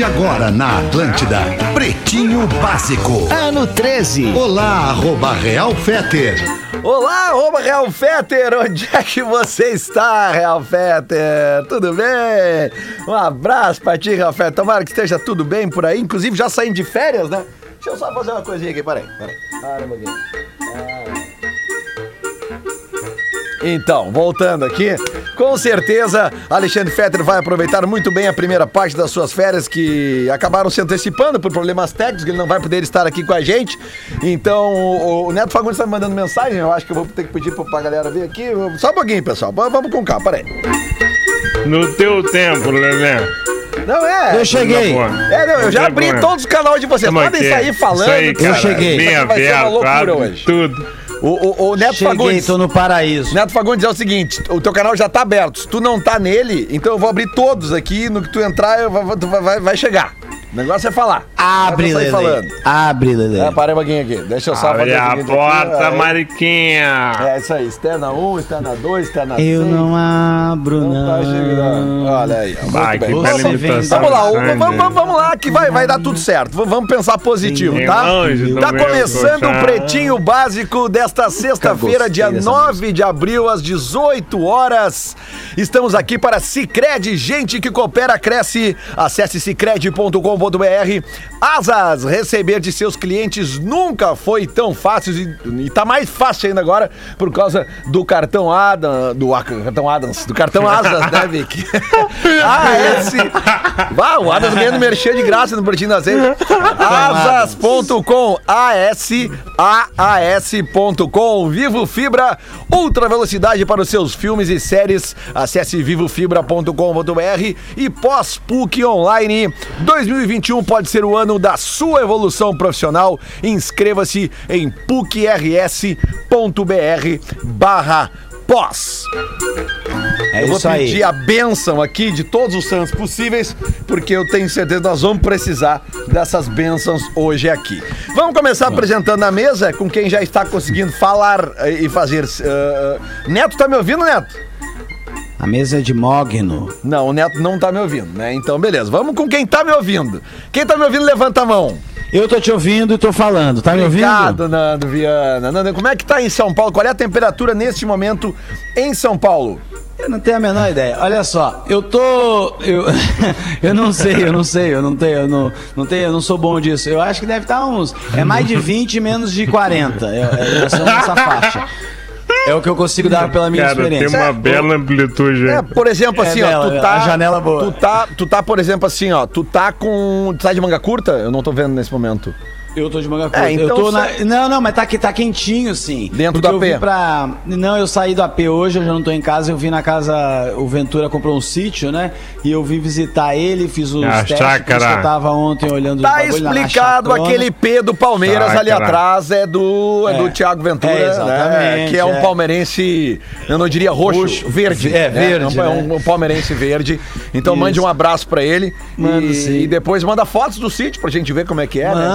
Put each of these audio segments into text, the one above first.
de agora na Atlântida. Pretinho Básico. Ano 13. Olá, arroba Real Feter. Olá, arroba Real Feter, onde é que você está, Real Feter? Tudo bem? Um abraço pra ti, Real Feter. Tomara que esteja tudo bem por aí. Inclusive, já saindo de férias, né? Deixa eu só fazer uma coisinha aqui, peraí, peraí. Para um pouquinho. Ah. Então, voltando aqui, com certeza Alexandre Fetter vai aproveitar muito bem a primeira parte das suas férias que acabaram se antecipando por problemas técnicos, ele não vai poder estar aqui com a gente. Então, o, o Neto Fagundes está me mandando mensagem, eu acho que eu vou ter que pedir pra galera vir aqui. Só um pouquinho, pessoal, vamos com calma, peraí. No teu tempo, Lelé. Não é. Eu cheguei. É, não, eu já abri todos os canais de vocês. É Podem é? sair falando. Isso aí, cara. Eu cheguei. Bem Isso aqui vai ser uma loucura hoje. tudo. O, o, o Neto Cheguei, Fagundes. tô no paraíso. Neto Fagundes é o seguinte: o teu canal já tá aberto. Se tu não tá nele, então eu vou abrir todos aqui. No que tu entrar, eu vai, vai, vai chegar. O negócio é falar. Abre, falando. Abre, Lelê. É, para um pouquinho aqui. Deixa eu só Abre a porta, aqui. Mariquinha. É isso aí. Externa 1, externa 2, externa 6. Eu não abro, Não tá chegando. não. Olha aí. Vai, que bem. Você Vamos, vem- vamos lá, vamos, vamos- vamos lá que vai, vai dar tudo certo. Vamos pensar positivo, Sim, tá? longe Tá começando o. Pretinho Básico desta sexta-feira, dia dessa 9 de abril, às 18 horas. Estamos aqui para Cicred, gente que coopera, cresce. Acesse cicred.com.br. Asas, receber de seus clientes nunca foi tão fácil e, e tá mais fácil ainda agora por causa do cartão Adam, do ah, cartão Adams, do cartão Asas, né, Vic? AS. Vá, o Adams ganhando merchan de graça no Pretinho da Seis. Asas.com, A-S-A-A-S.com. Vivo Fibra, ultra velocidade para os seus filmes e séries. Acesse vivofibra.com.br e pós-PUC Online. 2021 pode ser o ano da sua evolução profissional. Inscreva-se em pucrs.br barra pós. É Eu vou isso aí. pedir a bênção aqui de todos os santos possíveis, porque eu tenho certeza que nós vamos precisar dessas bênçãos hoje aqui. Vamos começar apresentando a mesa com quem já está conseguindo falar eh, e fazer. eh, Neto, tá me ouvindo, Neto? A mesa é de mogno. Não, o Neto não tá me ouvindo, né? Então, beleza. Vamos com quem tá me ouvindo. Quem tá me ouvindo, levanta a mão. Eu tô te ouvindo e tô falando. Tá me ouvindo? Obrigado, Nando Viana. Nando, como é que tá em São Paulo? Qual é a temperatura neste momento em São Paulo? Eu não tenho a menor ideia. Olha só, eu tô. Eu, eu não sei, eu não sei, eu não tenho, eu não, não tenho, eu não sou bom disso. Eu acho que deve estar uns. É mais de 20 menos de 40. É, é, nessa faixa. É o que eu consigo dar pela minha Cara, tem experiência. uma bela amplitude. É, por exemplo, É assim, ó, tu tá. a janela boa. Tu tá, tu tá, por exemplo, assim, ó, tu tá com. Tu tá de manga curta? Eu não tô vendo nesse momento. Eu tô de manga curta. É, então eu tô na... sai- Não, não, mas tá, tá quentinho, sim. Dentro Porque do eu AP. vim pra... Não, eu saí do AP hoje, eu já não tô em casa. Eu vim na casa. O Ventura comprou um sítio, né? E eu vim visitar ele, fiz os A testes. chácara. que Eu tava ontem olhando Tá explicado aquele P do Palmeiras ali Chácara. atrás é do, é. É. do Thiago Ventura, É, exatamente, né? Que é um é. palmeirense, eu não diria roxo, Roxo. verde. É, né? verde, É um, né? um palmeirense verde. Então Isso. mande um abraço pra ele. Mando e, sim. e depois manda fotos do sítio pra gente ver como é que é, né?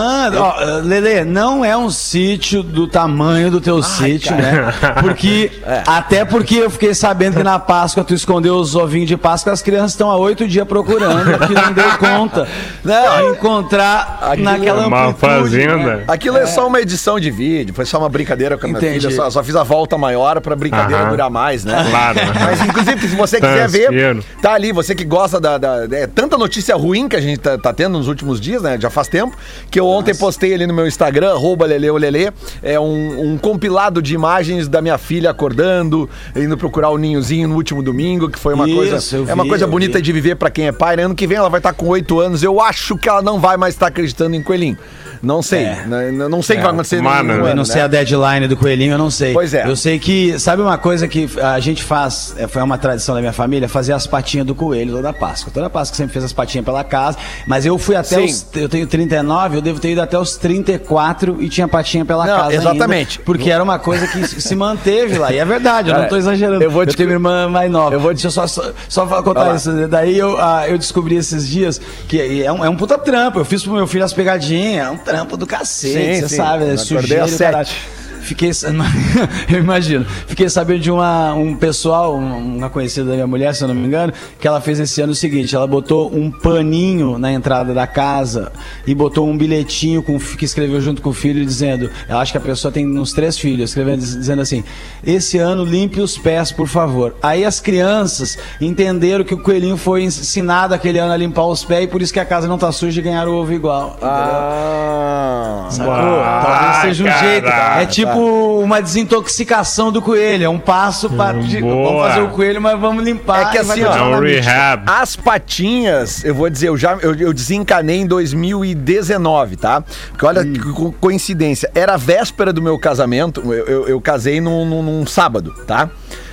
Ó, Lelê, não é um sítio do tamanho do teu sítio, né? Porque, É. até porque eu fiquei sabendo que na Páscoa tu escondeu os ovinhos de Páscoa, as crianças estão há oito dias procurando, que não deu conta Não. de encontrar Aquilo naquela é uma amplitude, fazenda. né? Aquilo é. só uma edição de vídeo, foi só uma brincadeira com a minha Entendi. filha. Só, só fiz a volta maior pra brincadeira Aham. durar mais, né? Claro. Mas, inclusive, se você quiser ver, tá ali, você que gosta da. da- é tanta notícia ruim que a gente tá, tá tendo nos últimos dias, né? Já faz tempo. Que eu ontem postei ali no meu Instagram, arroba leleolele, é um, um compilado de imagens da minha filha acordando, indo procurar o ninhozinho no último domingo, que foi uma Isso, coisa. eu É uma vi, coisa bonita vi. de viver pra quem é pai, né? Ano que vem ela vai estar com oito anos. Eu acho que ela não vai mais estar acreditando em coelhinho. Não sei. É. né? Não sei o que vai acontecer mano, no eu Eu ano, não sei né? a deadline do coelhinho, eu não sei. Pois é. Eu sei que, sabe uma coisa que a gente faz, é, foi uma tradição da minha família, fazer as patinhas do coelho toda Páscoa. Toda Páscoa sempre fez as patinhas pela casa, mas eu fui até Sim. os, eu tenho 39, eu devo ter ido até os 34 e tinha patinha pela Não, casa exatamente. ainda, porque era uma coisa que se manteve lá, e é verdade, eu não tô exagerando. eu vou te- tenho minha irmã mais nova. eu vou te- Deixa eu só, só, só contar lá. isso. Daí eu, ah, eu descobri esses dias que é um, é um puta trampo. Eu fiz pro meu filho as pegadinhas, é um trampo do cacete, Sim, você sim. sabe, Eu é acordei às sete. Fiquei. Eu imagino. Fiquei sabendo de uma, um pessoal, um- uma conhecida da minha mulher, se eu não me engano, que ela fez esse ano o seguinte: ela botou um paninho na entrada da casa e botou um bilhetinho com, que escreveu junto com o filho, dizendo. Eu acho que a pessoa tem uns três filhos, escrevendo, dizendo assim: esse ano limpe os pés, por favor. Aí as crianças entenderam que o coelhinho foi ensinado aquele ano a limpar os pés e por isso que a casa não tá suja e ganharam o ovo igual. Ah. Sacou? Talvez seja um caraca. jeito. É tipo uma desintoxicação do coelho. É um passo para. Boa. Vamos fazer o coelho, mas vamos limpar. É que assim, ó, É um rehab. As patinhas, eu vou dizer, eu já eu, eu desencanei em 2019, tá? Porque olha que co- coincidência, era a véspera do meu casamento, eu, eu, eu casei num, num- num sábado, tá?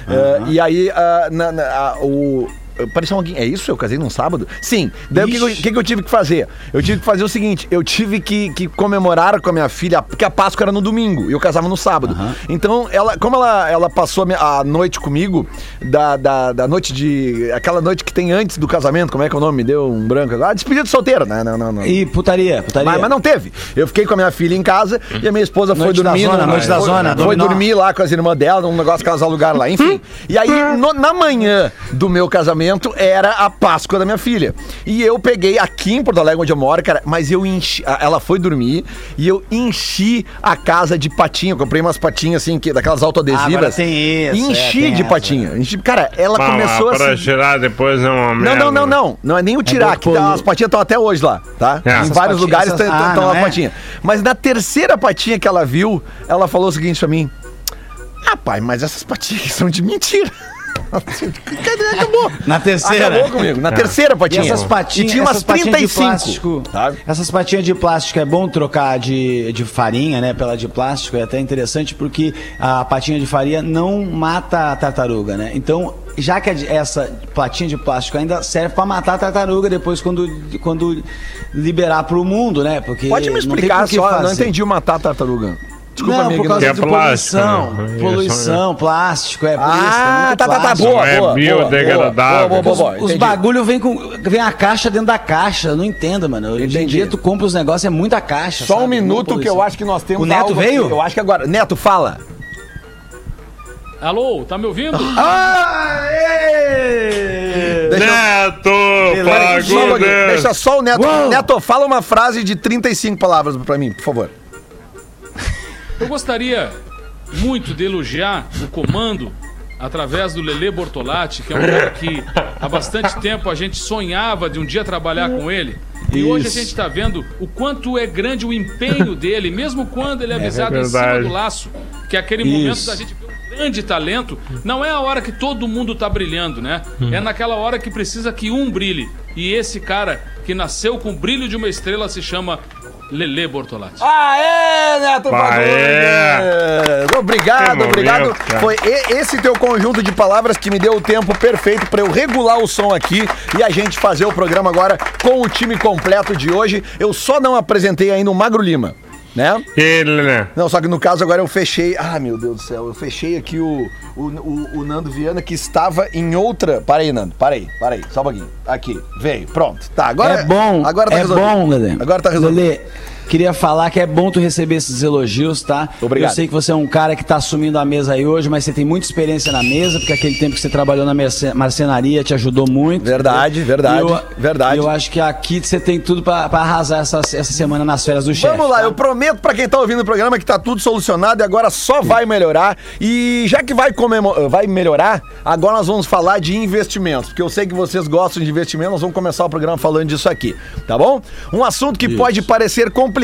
Eh, e aí, ah, na- na- a- o. Parecia alguém. É isso? Eu casei num sábado? Sim. Daí o que, que que, eu tive que fazer? Eu tive que fazer o seguinte: eu tive que, que comemorar com a minha filha, porque a Páscoa era no domingo e eu casava no sábado. Então, ela, como ela, ela passou a, minha- a noite comigo, da, da, da noite de. aquela noite que tem antes do casamento, como é que é o nome? Me deu um branco. Ah, despedida de solteiro, né? Não, não, não. E putaria, putaria. Mas, mas não teve. Eu fiquei com a minha filha em casa e a minha esposa foi Noite da dormir. zona, no- noite da foi- zona, Foi dominó. dormir lá com as irmãs dela, num negócio que elas alugaram lá, enfim. E aí, no- na manhã do meu casamento, era a Páscoa da minha filha. E eu peguei aqui em Porto Alegre, onde eu moro, cara, mas eu enchi. Ela foi dormir e eu enchi a casa de patinha. Eu comprei umas patinhas assim, que, daquelas autoadesivas. Agora tem isso, Enchi é, tem de essa. patinha. Enchi- cara, ela começou pra assim. tirar depois é uma Não, merda. não, não, não. Não é nem o tirar, que bolo- tá- as patinhas estão até hoje lá, tá? É. Em Essas vários lugares essas- estão ah, lá não as é? patinhas. Mas na terceira patinha que ela viu, ela falou o seguinte pra mim: Ah, pai, mas essas patinhas são de mentira. Cadê? Acabou. Na terceira. Acabou comigo. Na terceira E patinha. essas patinhas, E tinha umas essas patinhas de 35. plástico. sabe? Essas patinhas de plástico é bom trocar de, de farinha, né? Pela de plástico. É até interessante porque a patinha de farinha não mata a tartaruga, né? Então, já que a essa platinha de plástico ainda serve pra matar a tartaruga depois quando, quando liberar pro mundo, né? Porque Pode me não tem explicar só, fazer. não entendi o matar tartaruga. Desculpa, não, amigo. por causa é de plástico, poluição. né? Poluição, plástico, é Ah, muito tá, tá, tá, plástico. boa, É boa. biodegradável. Boa, boa, boa, boa, Os entendi. bagulho vem com. Vem a caixa dentro da caixa. Eu não entendo, mano. Hoje em Entendi. dia tu compra os negócios, é muita caixa. Só um sabe? minuto Não que eu acho que nós temos O Neto algo veio? aqui. Eu acho que agora. Neto, fala. Alô, tá me ouvindo? Aê! Neto, um. Pagudas. Deixa só o Neto. Uou. Neto, fala uma frase de 35 palavras pra mim, por favor. Eu gostaria muito de elogiar o comando através do Lele Bortolatti, que é um cara que há bastante tempo a gente sonhava de um dia trabalhar com ele. E hoje a Isso. gente está vendo o quanto é grande o empenho dele, mesmo quando ele é avisado em cima do laço, que é aquele momento Isso. da gente ver um grande talento. Não é a hora que todo mundo tá brilhando, né? É naquela hora que precisa que um brilhe. E esse cara que nasceu com o brilho de uma estrela se chama Lele Bortolatti. Aê, Neto Aê! Obrigado, obrigado. Foi esse teu conjunto de palavras que me deu o tempo perfeito pra eu regular o som aqui e a gente fazer o programa agora com o time completo de hoje. Eu só não apresentei ainda o Magro Lima, né? Ele, né? Não, só que no caso agora eu fechei. Ah, meu Deus do céu, eu fechei aqui o, o, o, o Nando Viana que estava em outra. Para aí, Nando, para aí, para aí, só um pouquinho. Aqui, veio, pronto. Tá, agora. é bom, Agora tá é resolvido. bom, Lelê. Agora tá resolvido. Lelê, queria falar que é bom tu receber esses elogios, tá? Obrigado. Eu sei que você é um cara que tá assumindo a mesa aí hoje, mas você tem muita experiência na mesa, porque aquele tempo que você trabalhou na marcenaria te ajudou muito. Verdade, verdade, E eu, verdade. eu acho que aqui você tem tudo pra, pra arrasar essa, essa semana nas férias do chefe. Vamos lá, tá? eu prometo pra quem tá ouvindo o programa que tá tudo solucionado e agora só vai melhorar. E já que vai, comemo- vai melhorar, agora nós vamos falar de investimentos, porque eu sei que vocês gostam de investimento, nós vamos começar o programa falando disso aqui, tá bom? Um assunto que pode parecer complicado,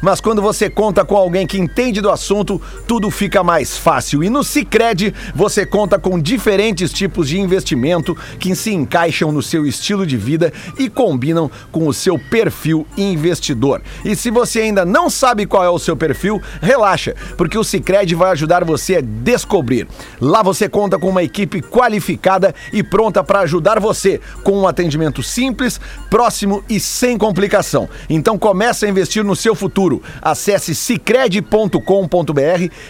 mas quando você conta com alguém que entende do assunto, tudo fica mais fácil. E no Sicredi você conta com diferentes tipos de investimento que se encaixam no seu estilo de vida e combinam com o seu perfil investidor. E se você ainda não sabe qual é o seu perfil, relaxa, porque o Sicredi vai ajudar você a descobrir. Lá você conta com uma equipe qualificada e pronta para ajudar você com um atendimento simples, próximo e sem complicação. Então comece a investir no seu futuro. Acesse cicred.com.br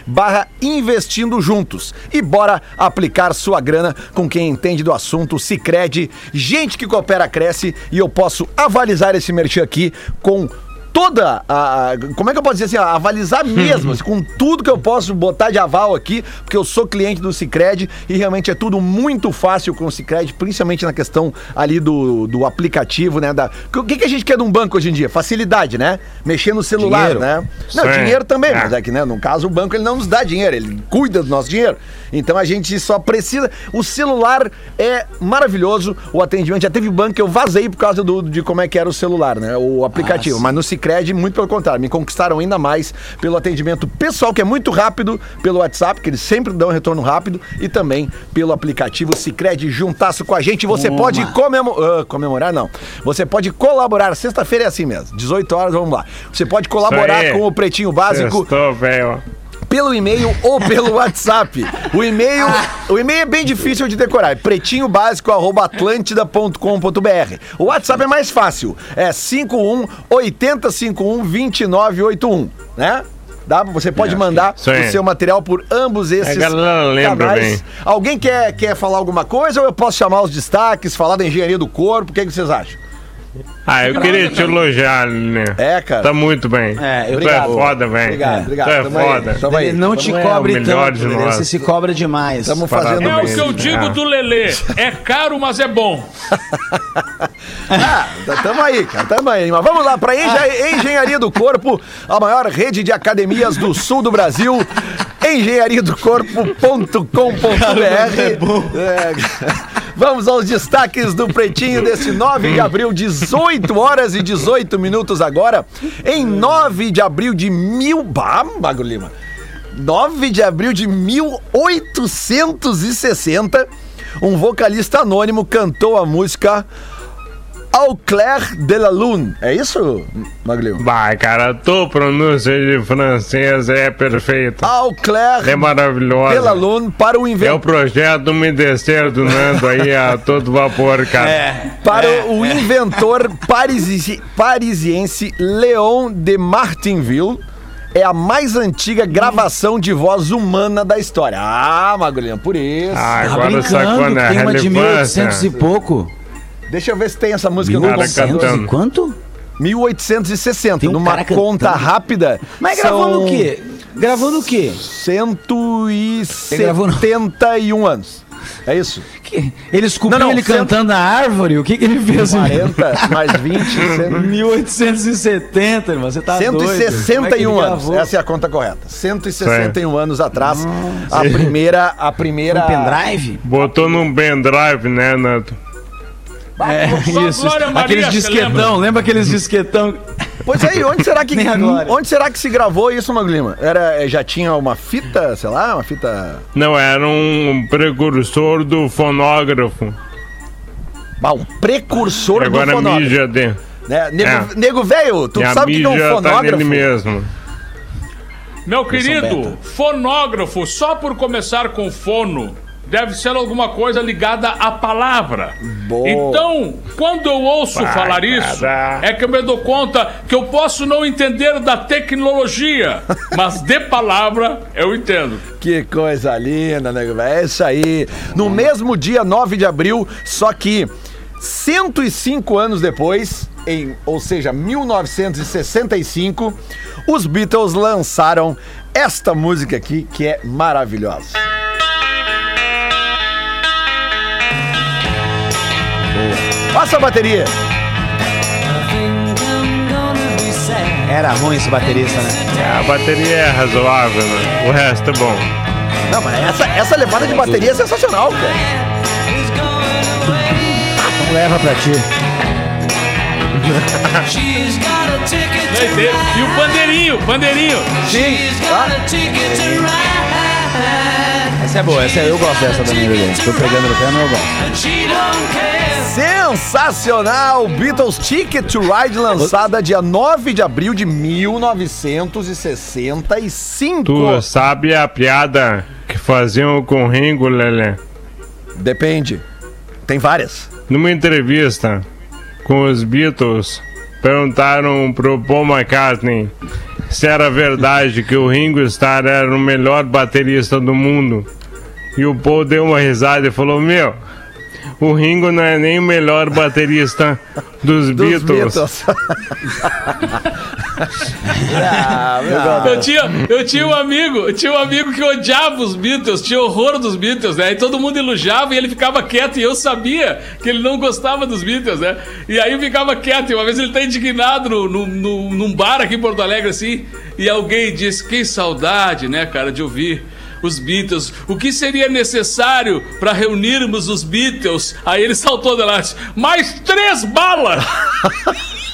barra investindo juntos e bora aplicar sua grana com quem entende do assunto Cicred. Gente que coopera cresce e eu posso avalizar esse merchan aqui com toda a. a- Como é que eu posso dizer assim? A avalizar mesmo, assim, com tudo que eu posso botar de aval aqui, porque eu sou cliente do Cicred e realmente é tudo muito fácil com o Cicred, principalmente na questão ali do, do aplicativo, né? Da, o que, que a gente quer de um banco hoje em dia? Facilidade, né? Mexer no celular, Dinheiro. né? Não, Sim. dinheiro também, É. mas é que, né, no caso, o banco ele não nos dá dinheiro, ele cuida do nosso dinheiro. Então a gente só precisa. O celular é maravilhoso, o atendimento. Já teve banco que eu vazei por causa do, de como é que era o celular, né? O aplicativo. Ah, mas no Cicred, muito pelo contrário, me conquistaram ainda mais pelo atendimento pessoal, que é muito rápido, pelo WhatsApp, que eles sempre dão um retorno rápido, e também pelo aplicativo Cicred juntasso com a gente. Você Uma. pode comemo- ah, comemorar, não. Você pode colaborar. Sexta-feira é assim mesmo, 18 horas, vamos lá. Você pode colaborar com o Pretinho Básico Estou, velho. Pelo e-mail ou pelo WhatsApp. O e-mail, o e-mail é bem difícil de decorar. É pretinhobásico@atlantida.com.br. O WhatsApp é mais fácil. É 51 8051 2981, né? Dá, você pode mandar Isso aí. o seu material por ambos esses A galera lembra bem. Alguém quer, quer falar alguma coisa ou eu posso chamar os destaques, falar da engenharia do corpo? O que, que vocês acham? Ah, eu queria te elogiar, né? É, cara. Tá muito bem. É, eu- tu é Obrigado. foda, velho. Obrigado, obrigado. Tu é Tamo aí, foda. tamo aí. Ele não te é cobre tanto, de Lelê, nós. você se cobra demais. Estamos fazendo É o que eu digo do Lelê. É caro, mas é bom. Ah, tamo aí, cara, tamo aí. Mas vamos lá, pra Engen- Engenharia do Corpo, a maior rede de academias do sul do Brasil, engenhariadocorpo.com.br. É, Vamos aos destaques do Pretinho desse 9 de abril, 18 horas e 18 minutos agora. Em 9 de abril de mil... Bah, Mago Lima. 9 de abril de 1860, um vocalista anônimo cantou a música Au clair de la lune. É isso, Maglio? Vai, cara, tua pronúncia de francês é perfeita. Au clair É maravilhosa. de la lune para o É o inventor. projeto Me Descer do Nando aí a todo vapor, cara. É. Para o inventor parisi- parisiense Léon de Martinville, é a mais antiga gravação de voz humana da história. Ah, Magulhinho, por isso. Ah, Tá agora sacou brincando, na tem uma de 1800 e pouco. Deixa eu ver se tem essa música no Cara, computador. 1800 e quanto? 1860, Tem um numa cara cantando. conta rápida. Mas são gravando o quê? Gravando o quê? 171 anos. É isso? Que- Ele esculpiu Não, não, ele cento- cantando na árvore? O que, que ele fez? 40 mais 20, 1870, irmão. Você tá doido. Como é 161 anos. Essa é a conta correta. 161 anos atrás, a primeira, a primeira Um pendrive? Botou num pendrive, né, Nando? É, isso. Maria, aqueles disquetão, lembra? lembra aqueles disquetão? Pois é, e onde será que onde será que se gravou isso, Maglima? Era já tinha uma fita, sei lá, uma fita, Não, era um precursor do fonógrafo. bah, um precursor do Agora a fonógrafo. mídia de. Né? Nego, É. nego velho, tu e a sabe o que é um tá fonógrafo? nele mesmo. Meu querido, fonógrafo, só por começar com fono, deve ser alguma coisa ligada à palavra. Boa. Então, quando eu ouço Vai, falar isso, cara. é que eu me dou conta que eu posso não entender da tecnologia, mas de palavra eu entendo. Que coisa linda, nego velho. É isso aí. No mesmo dia 9 de abril, só que 105 anos depois, em, ou seja, 1965, os Beatles lançaram esta música aqui que é maravilhosa. Passa a bateria. Era ruim esse baterista, né? A bateria é razoável, né? O resto é bom. Não, mas essa, essa levada de bateria é sensacional, cara. Então leva pra ti. E o bandeirinho, bandeirinho. Sim, tá? Essa é boa, essa é, eu gosto dessa também, Lelê. Tô pegando no pé, mas eu gosto. Sensacional! Beatles Ticket to Ride, lançada dia 9 de abril de 1965. Tu sabe a piada que faziam com o Ringo, Lelé? Depende. Tem várias. Numa entrevista com os Beatles, perguntaram pro Paul McCartney se era verdade que o Ringo Starr era o melhor baterista do mundo. E o Paul deu uma risada e falou: Meu, o Ringo não é nem o melhor baterista dos, Dos Beatles. Beatles. Ah. Eu tinha, eu tinha um amigo, eu tinha um amigo que odiava os Beatles, tinha horror dos Beatles, né? E todo mundo elogiava e ele ficava quieto e eu sabia que ele não gostava dos Beatles, né? E aí eu ficava quieto. E uma vez ele tá indignado no, no, no- num bar aqui em Porto Alegre, assim, e alguém disse: Que saudade, né, cara, de ouvir. Os Beatles, o que seria necessário para reunirmos os Beatles? Aí ele saltou de lá, mais três balas!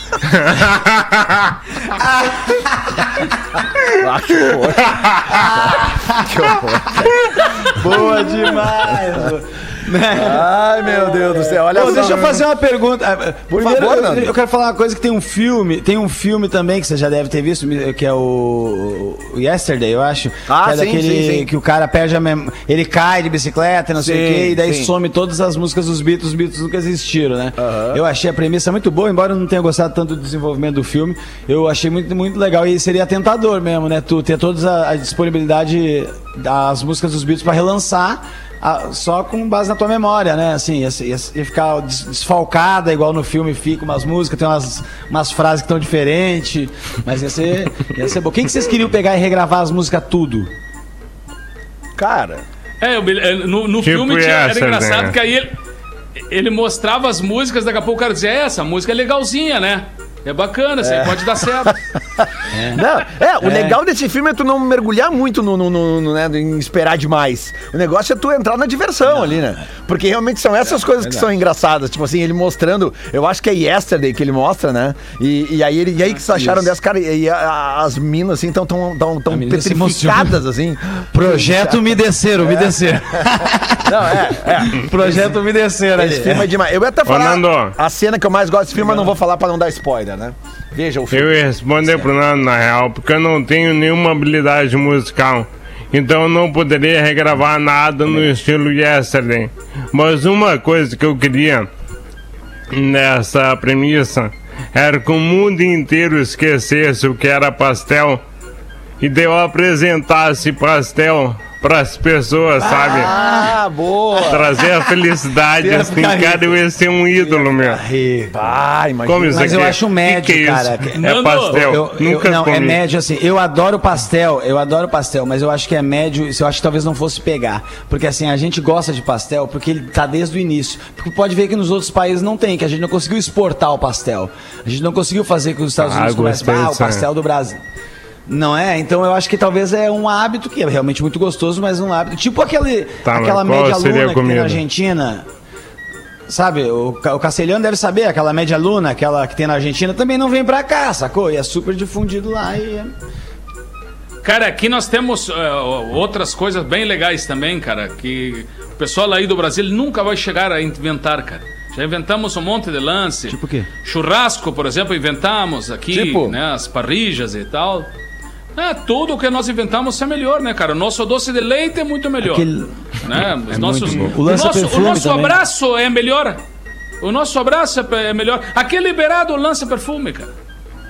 Ah, que horror. que horror. Boa demais. Ai, meu Deus do céu. Olha Pô, só. deixa eu fazer uma pergunta. Ah, Primeiro, favor, eu- eu, quero falar uma coisa que tem um filme, tem um filme também que você já deve ter visto, que é o, o Yesterday, eu acho. Ah, que é sim, daquele sim, sim. que o cara perde a mem... ele cai de bicicleta, não sei o quê, e daí some todas as músicas dos Beatles, os Beatles nunca existiram, né? Eu achei a premissa muito boa, embora eu não tenha gostado tanto do desenvolvimento do filme, eu achei muito, muito legal e seria tentador mesmo, né? Tu ter toda a, a disponibilidade das músicas dos Beatles pra relançar ah, só com base na tua memória, né? Assim, ia, ia- ia ficar des- desfalcada, igual no filme fica umas músicas, tem umas, umas frases que estão diferentes, mas ia ser, ia ser bom. Quem que vocês queriam pegar e regravar as músicas tudo? Cara, É, eu é, no, no Tipo filme tinha, era engraçado né? que aí ele, ele mostrava as músicas, daqui a pouco o cara dizia, "É, essa música é legalzinha, né? É bacana, isso aí pode dar certo. Não, é, o legal desse filme é tu não mergulhar muito no, no, no- no, né, em esperar demais. O negócio é tu entrar na diversão ali, né? Porque realmente são essas coisas que são engraçadas. Tipo assim, ele mostrando, eu acho que é Yesterday que ele mostra, né? E, e aí ele, e aí que vocês acharam Isso. dessa, cara, e, a- as minas assim estão tão, tão, tão petrificadas, assim. Projeto Me Desceram, Me Desceram. Não, é, é. Projeto Me Desceram ali. Esse filme é demais. Eu ia até falar a cena que eu mais gosto desse filme, mas não vou falar pra não dar spoiler, né? Veja o filme. Eu ia responder pro Nando, na real, porque eu não tenho nenhuma habilidade musical. Então eu não poderia regravar nada no estilo Yesterday. Mas uma coisa que eu queria nessa premissa era que o mundo inteiro esquecesse o que era pastel e eu apresentasse pastel pras pessoas, sabe? Ah, boa! Trazer a felicidade, assim, cara, eu ia ser um ídolo, meu. Ah, imagina. Come isso Mas eu aqui. acho Que médio, que é isso? cara. É pastel. Eu, eu- Nunca não, comi. é médio assim. Eu adoro pastel, eu adoro pastel, mas eu acho que é médio. Isso eu acho que talvez não fosse pegar. Porque assim, a gente gosta de pastel porque ele tá desde o início. Porque pode ver que nos outros países não tem, que a gente não conseguiu exportar o pastel. A gente não conseguiu fazer com os Estados Ah, Unidos comecem. Ah, o aí. pastel do Brasil. Não é? Então eu acho que talvez é um hábito que é realmente muito gostoso, mas um hábito. Tipo aquele, Tá, aquela média luna que tem na Argentina. Sabe, o, o Castelhano deve saber, aquela média luna, aquela que tem na Argentina, também não vem pra cá, sacou? E é super difundido lá e é... Cara, aqui nós temos eh, outras coisas bem legais também, cara, que o pessoal aí do Brasil nunca vai chegar a inventar, cara. Já inventamos um monte de lance. Tipo o quê? Churrasco, por exemplo, inventamos aqui, Tipo? né? As parrijas e tal. É, tudo que nós inventamos é melhor, né, cara? O nosso doce de leite é muito melhor. Aquele- Né? Os nossos, bom. o O nosso, o nosso abraço é melhor. O nosso abraço é é melhor. Aqui é liberado o lança-perfume, cara.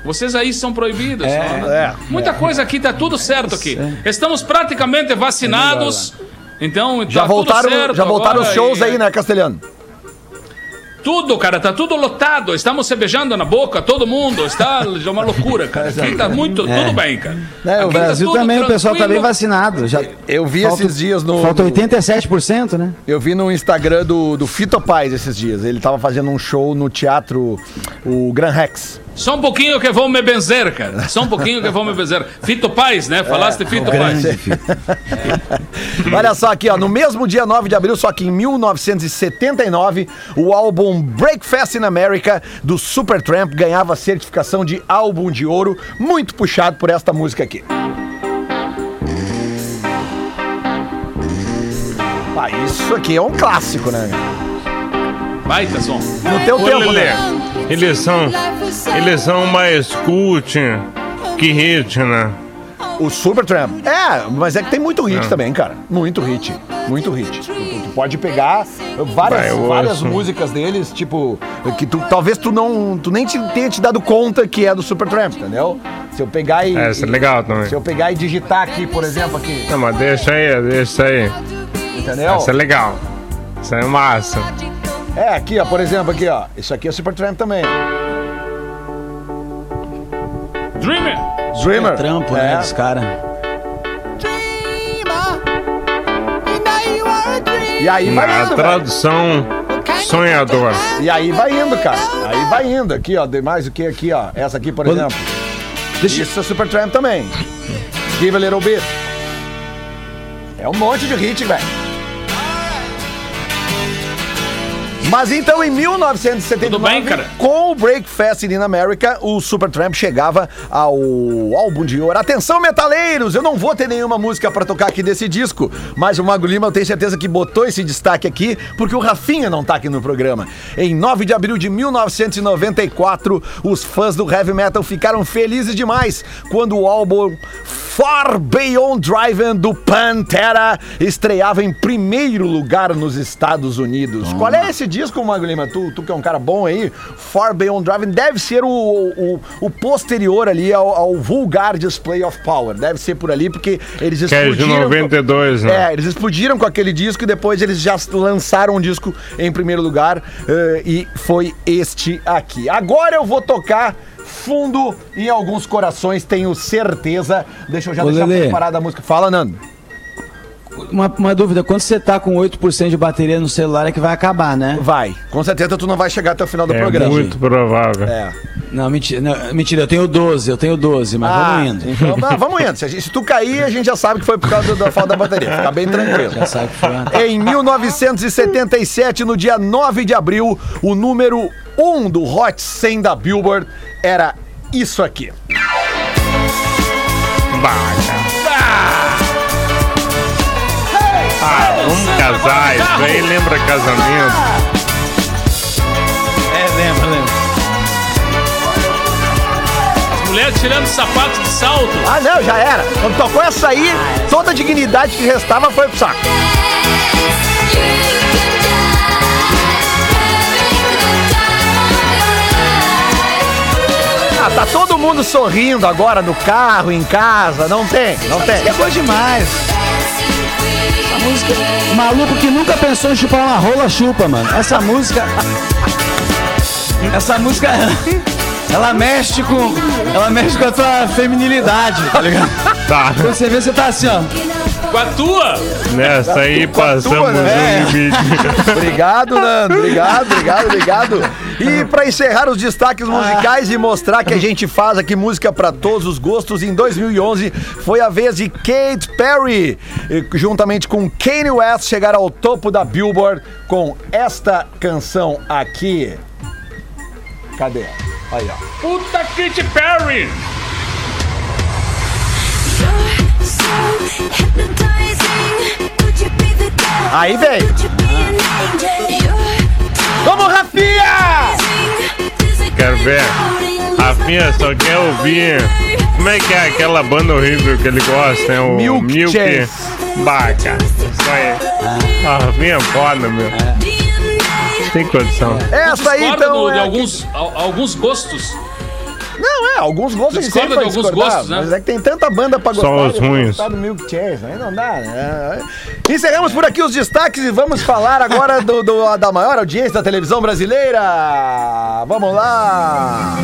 Vocês aí são proibidos. não, é, Muita coisa aqui, tá tudo certo aqui. Estamos praticamente vacinados. Então, Já tá voltaram, tudo certo já voltaram os shows aí, né, Castelhano? Tudo, cara, tá tudo lotado. Estamos se beijando na boca, todo mundo. Está é uma loucura, cara. Aqui tá muito, tudo bem, cara. É, o tá Brasil tudo também, o pessoal tá bem vacinado. Já Eu vi falta- esses dias no. Falta no- 87%, né? Eu vi no Instagram do, do Fito Paz esses dias. Ele tava fazendo um show no teatro, o Gran Rex. Só um pouquinho que vão me benzer, cara. Só um pouquinho que vão me benzer. Fito Paz, né? Falaste de Fito Paz. Grande, filho. Olha só aqui, ó. No mesmo dia 9 de abril, só que em 1979, o álbum Breakfast in America do Supertramp ganhava certificação de álbum de ouro, muito puxado por esta música aqui. Ah, isso aqui é um clássico, né? Baita som. No teu Ô, tempo, né? Eles são, eles são mais cult que hit, né? O Supertramp. É, mas é que tem muito hit também, cara. Muito hit. Muito hit. Tu, tu- pode pegar várias, Vai, várias ouço. músicas deles, tipo, que tu talvez tu não. Tu nem te, tenha te dado conta que é do Supertramp, entendeu? Se eu pegar e. Essa é e- legal também. Se eu pegar e digitar aqui, por exemplo, aqui, Não, mas deixa aí, deixa aí. entendeu? Essa é legal. Essa é massa. É, aqui, ó, por exemplo, aqui, ó. Isso aqui é Supertramp também. Dreamer! Dreamer. É trampo, é. né, dos caras. E aí vai Na indo, velho. tradução, sonhador. E aí vai indo, cara. Aí vai indo. Aqui, ó. Tem mais o que aqui, ó. Essa aqui, por Quando- exemplo. Deixa, Isso é Supertramp também. Give a little bit. É um monte de hit, velho. Mas então, em 1979, Tudo bem, com o Breakfast in America, o Supertramp chegava ao álbum de ouro. Atenção, metaleiros! Eu não vou ter nenhuma música pra tocar aqui desse disco, mas o Mago Lima eu tenho certeza que botou esse destaque aqui, porque o Rafinha não tá aqui no programa. Em 9 de abril de 1994, os fãs do heavy metal ficaram felizes demais quando o álbum Far Beyond Driving do Pantera estreava em primeiro lugar nos Estados Unidos. Qual é esse disco, Mago Lima? Tu, tu que é um cara bom aí, Far Beyond Driving deve ser o, o, o posterior ali ao, ao Vulgar Display of Power. Deve ser por ali, porque eles Que é de explodiram... 92, né? É, eles explodiram com aquele disco e depois eles já lançaram um disco em primeiro lugar eh, e foi este aqui. Agora eu vou tocar fundo em alguns corações, tenho certeza. Deixa eu já Ô, deixar Lelê. preparada a música. Fala, Nando. Uma, uma dúvida, quando você tá com 8% de bateria no celular é que vai acabar, né? Vai. Com certeza tu não vai chegar até o final do É programa. muito provável. É. Não, mentira, não, mentira, eu tenho 12, eu tenho 12, mas Ah, vamos indo. Então, va- vamos indo. Se, a gente- se tu cair, a gente já sabe que foi por causa da falta da bateria. Fica bem tranquilo. Já sabe que foi uma... Em 1977, no dia 9 de abril, o número 1 do Hot 100 da Billboard era isso aqui. Baca. Ah, casar. Isso aí lembra casamento. É, lembra, lembra. Mulher tirando sapato de salto. Ah, não, já era. Quando tocou essa aí, toda a dignidade que restava foi pro saco. Ah, tá todo mundo sorrindo agora no carro, em casa. Não tem, não tem. É boa demais. Música. O maluco que nunca pensou em chupar uma rola chupa, mano. Essa música. Essa música. Ela mexe com. Ela mexe com a tua feminilidade, tá ligado? Tá. Quando você vê, você tá assim, ó. Com a tua! Nessa aí passamos né? o limite. Obrigado, Nando. Obrigado, obrigado, obrigado. E pra encerrar os destaques musicais e mostrar que a gente faz aqui música pra todos os gostos, em 2011 foi a vez de Kate Perry, eh, juntamente com Kanye West, chegar ao topo da Billboard com esta canção aqui. Cadê? Aí, ó. Puta Katy Perry! Aí vem. Vamos, Rafinha! Quero ver. Rafinha só quer ouvir. Como é que é aquela banda horrível que ele gosta, né? O Milk Chance. Baca. Isso aí. A Rafinha é foda, meu. Tem condição. Essa aí, então. do- é de alguns, al- alguns gostos. Não, é, alguns gostos a gente Discorda sempre vai de alguns discordar, gostos, né? Mas é que tem tanta banda pra Só gostar. os eu vou ruins. gostar do Milk Chase, aí não dá, né? Encerramos por aqui os destaques e vamos falar agora do, do- da maior audiência da televisão brasileira. Vamos lá.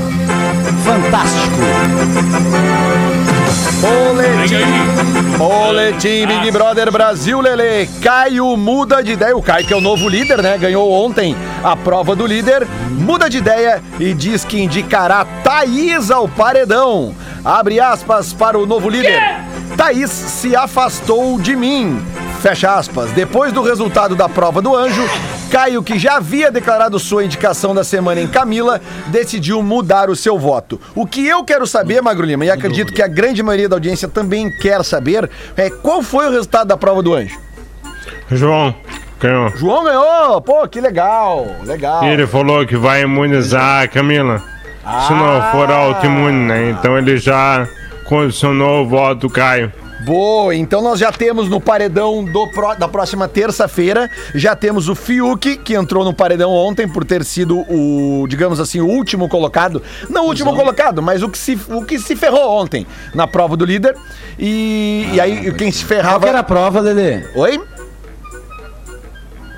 Fantástico. Boletim, boletim Big Brother Brasil, Lele. Caio muda de ideia. O Caio, que é o novo líder, né? Ganhou ontem a prova do líder. Muda de ideia e diz que indicará Thaís ao paredão. Abre aspas para o novo líder. Thaís se afastou de mim. Fecha aspas. Depois do resultado da prova do anjo, Caio, que já havia declarado sua indicação da semana em Camila, decidiu mudar o seu voto. O que eu quero saber, Magro Lima, e acredito que a grande maioria da audiência também quer saber, é qual foi o resultado da prova do anjo? João, ganhou. João ganhou! Pô, que legal! Legal. E ele falou que vai imunizar a Camila. Se não for autoimune, né? Então ele já condicionou o voto do Caio. Boa, então nós já temos no paredão do da próxima terça-feira, já temos o Fiuk, que entrou no paredão ontem por ter sido o, digamos assim, o último colocado. Não o último colocado, mas o que se, o que se ferrou ontem na prova do líder. E, e aí quem se Qual que ferrava. era a prova, Lelê? Oi?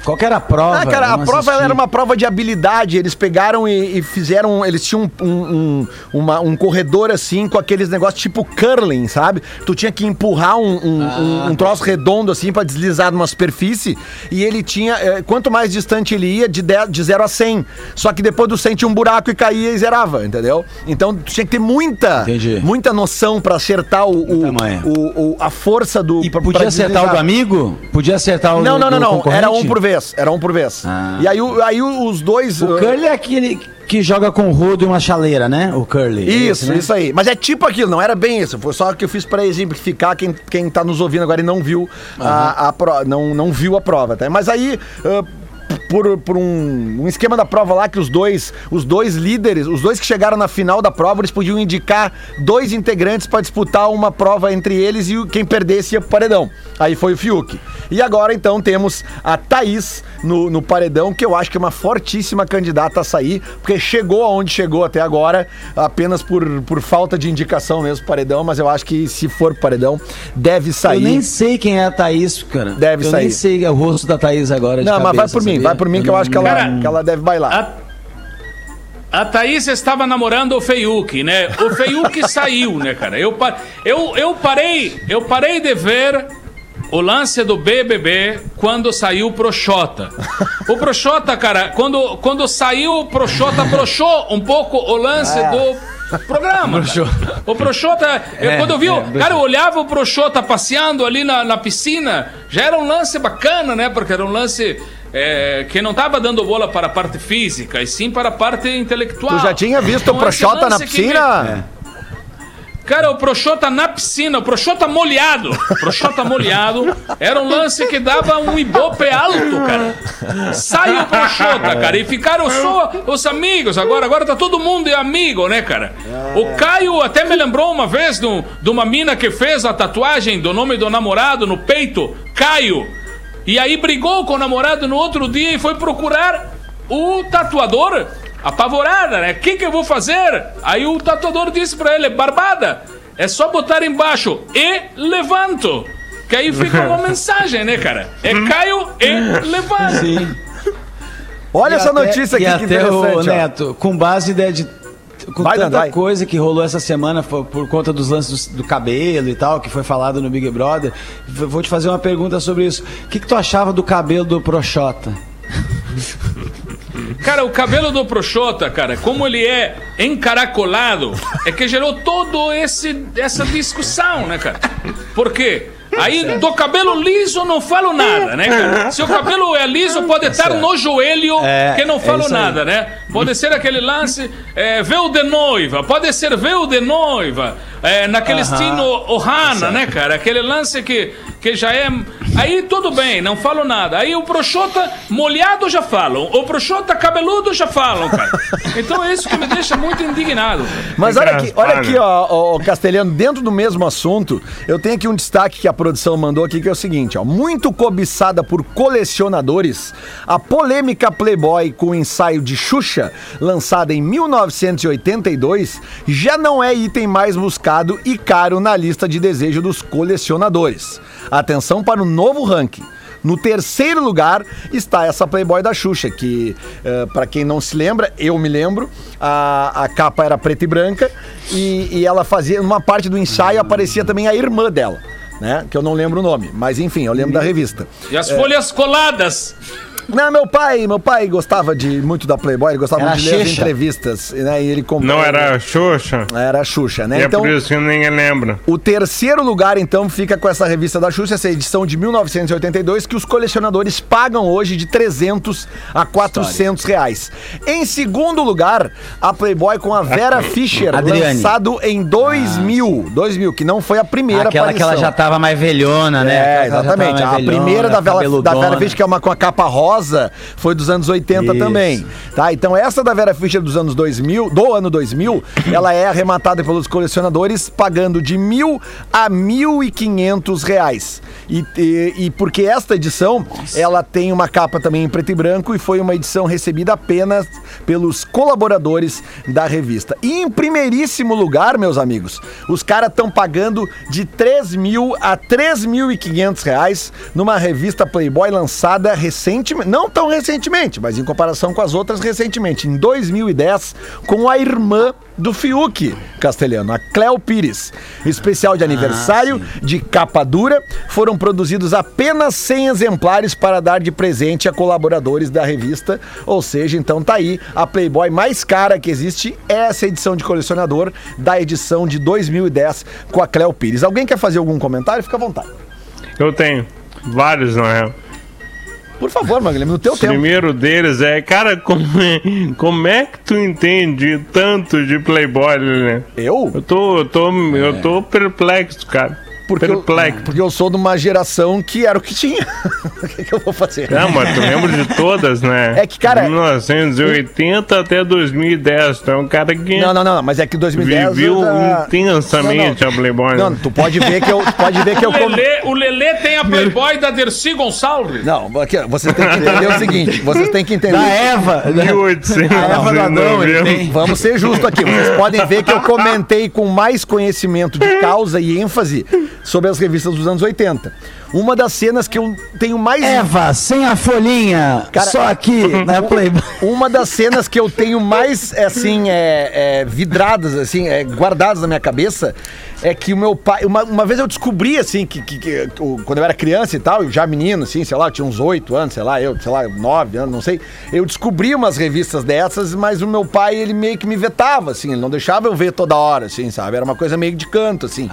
Qual que era a prova? Ah, cara, a prova assisti. era uma prova de habilidade. Eles pegaram e, e fizeram. Eles tinham um, um, uma- um corredor assim com aqueles negócios tipo curling, sabe? Tu tinha que empurrar um, um, um- troço redondo assim pra deslizar numa superfície. E ele tinha. eh, quanto mais distante ele ia, de, 10 de 0 a 100. Só que depois do 100 tinha um buraco e caía e zerava, entendeu? Então tu tinha que ter muita, Entendi. muita noção pra acertar o, o, o- o- a força do. E pra- podia pra acertar o do amigo? Podia acertar o Não, do- não, não, não. Era um por vez. Era um por vez. Ah. E aí, o- aí os dois. O uh, curly é aquele que joga com o rodo e uma chaleira, né? O curly. É Isso, esse, né? isso aí. Mas é tipo aquilo, não era bem isso. Foi só que eu fiz pra exemplificar quem, quem tá nos ouvindo agora e não viu a, a pro- não, não viu a prova, tá? Mas aí. ah, por, por um, um esquema da prova lá que os dois, os dois líderes, os dois que chegaram na final da prova, eles podiam indicar dois integrantes pra disputar uma prova entre eles e quem perdesse ia pro paredão. Aí foi o Fiuk. E agora então temos a Thaís no, no paredão, que eu acho que é uma fortíssima candidata a sair, porque chegou aonde chegou até agora, apenas por, por falta de indicação mesmo paredão, mas eu acho que se for paredão, deve Eu sair. nem sei quem é a Thaís, cara. Deve eu sair. nem sei o rosto da Thaís agora. Não, mas vai por mim, vai por mim que eu acho que ela, Cara, que ela deve bailar. A, a Thaís estava namorando o Feiuk, né? O Feiuk saiu, né, cara? Eu, eu, eu parei, eu parei de ver o lance do BBB quando saiu o Proxota. O Proxota, cara, quando, quando saiu o Proxota, broxou um pouco o lance do programa. cara. O Proxota, eu, É, quando eu vi, é, cara, eu olhava o Proxota passeando ali na, na piscina, já era um lance bacana, né? Porque era um lance é, que não tava dando bola para a parte física, e sim para a parte intelectual. Tu já tinha visto o Então, esse Proxota na lance que- piscina? Cara, o Proxota na piscina, o Proxota molhado. Proxota molhado. Era um lance que dava um ibope alto, cara. Sai o Proxota, cara. E ficaram só os amigos. Agora, agora tá todo mundo é amigo, né, cara? O Caio até me lembrou uma vez de, de uma mina que fez a tatuagem do nome do namorado no peito, Caio. E aí brigou com o namorado no outro dia e foi procurar o tatuador. Apavorada, né? O que, que eu vou fazer? Aí o tatuador disse pra ele: Barbada, é só botar embaixo e levanto. Que aí fica uma mensagem, né, cara? É Caio e levanto. Sim. Olha E essa até- notícia aqui e que até interessante. o ó. Neto, com base de com Vai, tanta vai. coisa que rolou essa semana foi por conta dos lances do, do cabelo e tal, que foi falado no Big Brother, vou te fazer uma pergunta sobre isso. O que, que tu achava do cabelo do Proxota? Cara, o cabelo do Proxota, cara, como ele é encaracolado, é que gerou todo esse essa discussão, né, cara? Por quê? Aí do cabelo liso não falo nada, né, cara? Se o cabelo é liso, pode estar no joelho É, que não é falo aí. nada, né? Pode ser aquele lance é, véu de noiva, pode ser véu de noiva, é, naquele estilo Ohana, né, cara? Aquele lance que, que já é. Aí tudo bem, não falo nada. Aí o Proxota molhado já falam, o Proxota cabeludo já falam, cara. Então é isso que me deixa muito indignado. Mas olha aqui, olha aqui, ó, ó, ó, Castelhano, dentro do mesmo assunto, eu tenho aqui um destaque que a produção mandou aqui, que é o seguinte, ó. Muito cobiçada por colecionadores, a polêmica Playboy com o ensaio de Xuxa, lançada em 1982, já não é item mais buscado e caro na lista de desejo dos colecionadores. Atenção para o novo ranking. No terceiro lugar está essa Playboy da Xuxa, que, eh, pra quem não se lembra, eu me lembro, a, a capa era preta e branca e, e ela fazia, numa parte do ensaio aparecia também a irmã dela, né? Que eu não lembro o nome, mas enfim, eu lembro da revista. E as folhas coladas. Não, meu pai, meu pai gostava de muito da Playboy, ele gostava Era muito de ler as entrevistas, né? E ele comprou. Não era Xuxa? Era a Xuxa, né? E é Então, por isso que ninguém lembra. O terceiro lugar, então, fica com essa revista da Xuxa, essa edição de 1982, que os colecionadores pagam hoje de 300 a 400 reais. Em segundo lugar, a Playboy com a Vera Fischer, Adriane. lançado em 2000. 2000, que não foi a primeira Aquela que ela já tava mais velhona, né? é, exatamente. A velhona, primeira da Vera, da. Vera Fischer, que é uma com a capa rosa, foi dos anos 80 Isso. também. Tá? Então essa da Vera Fischer dos anos 2000, do ano 2000, ela é arrematada pelos colecionadores pagando de mil a mil e quinhentos reais. E, e, e porque esta edição, ela tem uma capa também em preto e branco e foi uma edição recebida apenas pelos colaboradores da revista. E em primeiríssimo lugar, meus amigos, os caras estão pagando de 3 mil a 3.500 reais numa revista Playboy lançada recentemente, não tão recentemente, mas em comparação com as outras recentemente, em 2010, com a irmã do Fiuk castelhano, a Cleo Pires. Especial de aniversário, de capa dura, foram produzidos apenas 100 exemplares para dar de presente a colaboradores da revista. Ou seja, então tá aí, a Playboy mais cara que existe é essa edição de colecionador da edição de 2010 com a Cleo Pires. Alguém quer fazer algum comentário? Fica à vontade. Eu tenho vários, na real. Por favor, Maguilhem, no teu O tempo. primeiro deles é, cara, como é, como é que tu entende tanto de Playboy, né? Eu? Eu tô, eu tô, eu tô perplexo, cara. Porque eu, perplexo. porque eu sou de uma geração que era o que tinha. o que, que eu vou fazer? Não, mas tu lembra de todas, né? É que, cara- De 1980 até 2010. Tu é um cara que Não, não, não, mas é que 2010. viveu ah, intensamente não, não. a Playboy. Não, né? tu pode ver que eu, pode ver que eu O com- Lelê, o Lelê tem a Playboy da Dercy Gonçalves. Não, aqui, ó, vocês têm que entender o seguinte, vocês têm que entender. Da Eva. da- 1890. A Eva do Adão, ele tem. Vamos ser justos aqui. Vocês podem ver que eu comentei com mais conhecimento de causa e ênfase sobre as revistas dos anos 80. Uma das cenas que eu tenho mais Eva, sem a folhinha. Cara, só aqui na Playboy. Uma das cenas que eu tenho mais, assim, é, é, vidradas, assim, é, guardadas na minha cabeça, é que o meu pai. Uma, uma vez eu descobri, assim, que, que- que quando eu era criança e tal, já menino, assim, sei lá, tinha uns oito anos, sei lá, eu, sei lá, nove anos, não sei. Eu descobri umas revistas dessas, mas o meu pai, ele meio que me vetava, assim, ele não deixava eu ver toda hora, assim, sabe? Era uma coisa meio de canto, assim.